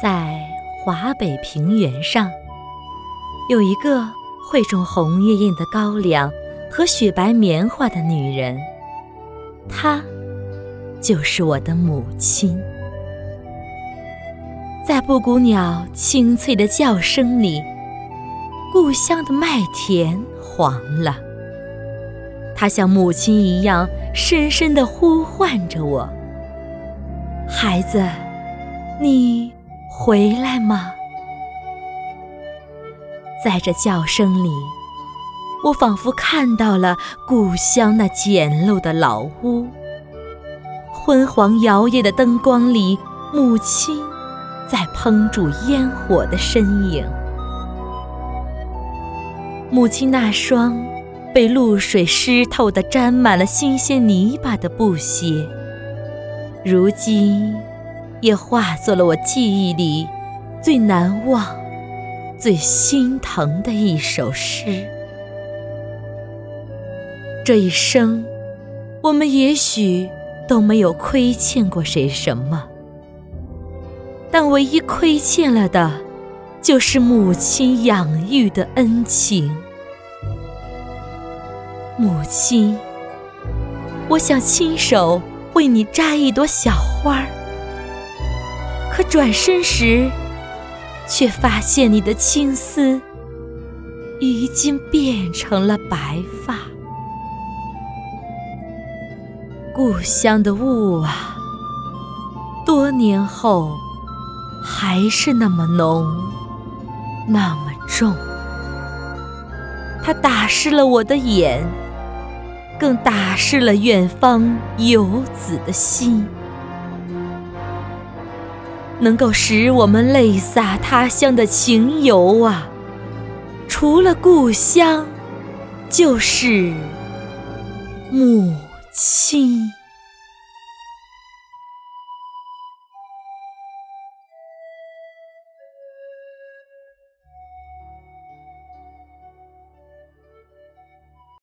在华北平原上，有一个会种红艳艳的高粱和雪白棉花的女人，她就是我的母亲。在布谷鸟清脆的叫声里，故乡的麦田黄了。它像母亲一样深深地呼唤着我：“孩子，你。”回来吗？在这叫声里，我仿佛看到了故乡那简陋的老屋，昏黄摇曳的灯光里，母亲在烹煮烟火的身影。母亲那双被露水湿透的、沾满了新鲜泥巴的布鞋，如今。也化作了我记忆里最难忘、最心疼的一首诗。这一生，我们也许都没有亏欠过谁什么，但唯一亏欠了的，就是母亲养育的恩情。母亲，我想亲手为你摘一朵小花儿。可转身时，却发现你的青丝已经变成了白发。故乡的雾啊，多年后还是那么浓，那么重。它打湿了我的眼，更打湿了远方游子的心。能够使我们泪洒他乡的情由啊，除了故乡，就是母亲。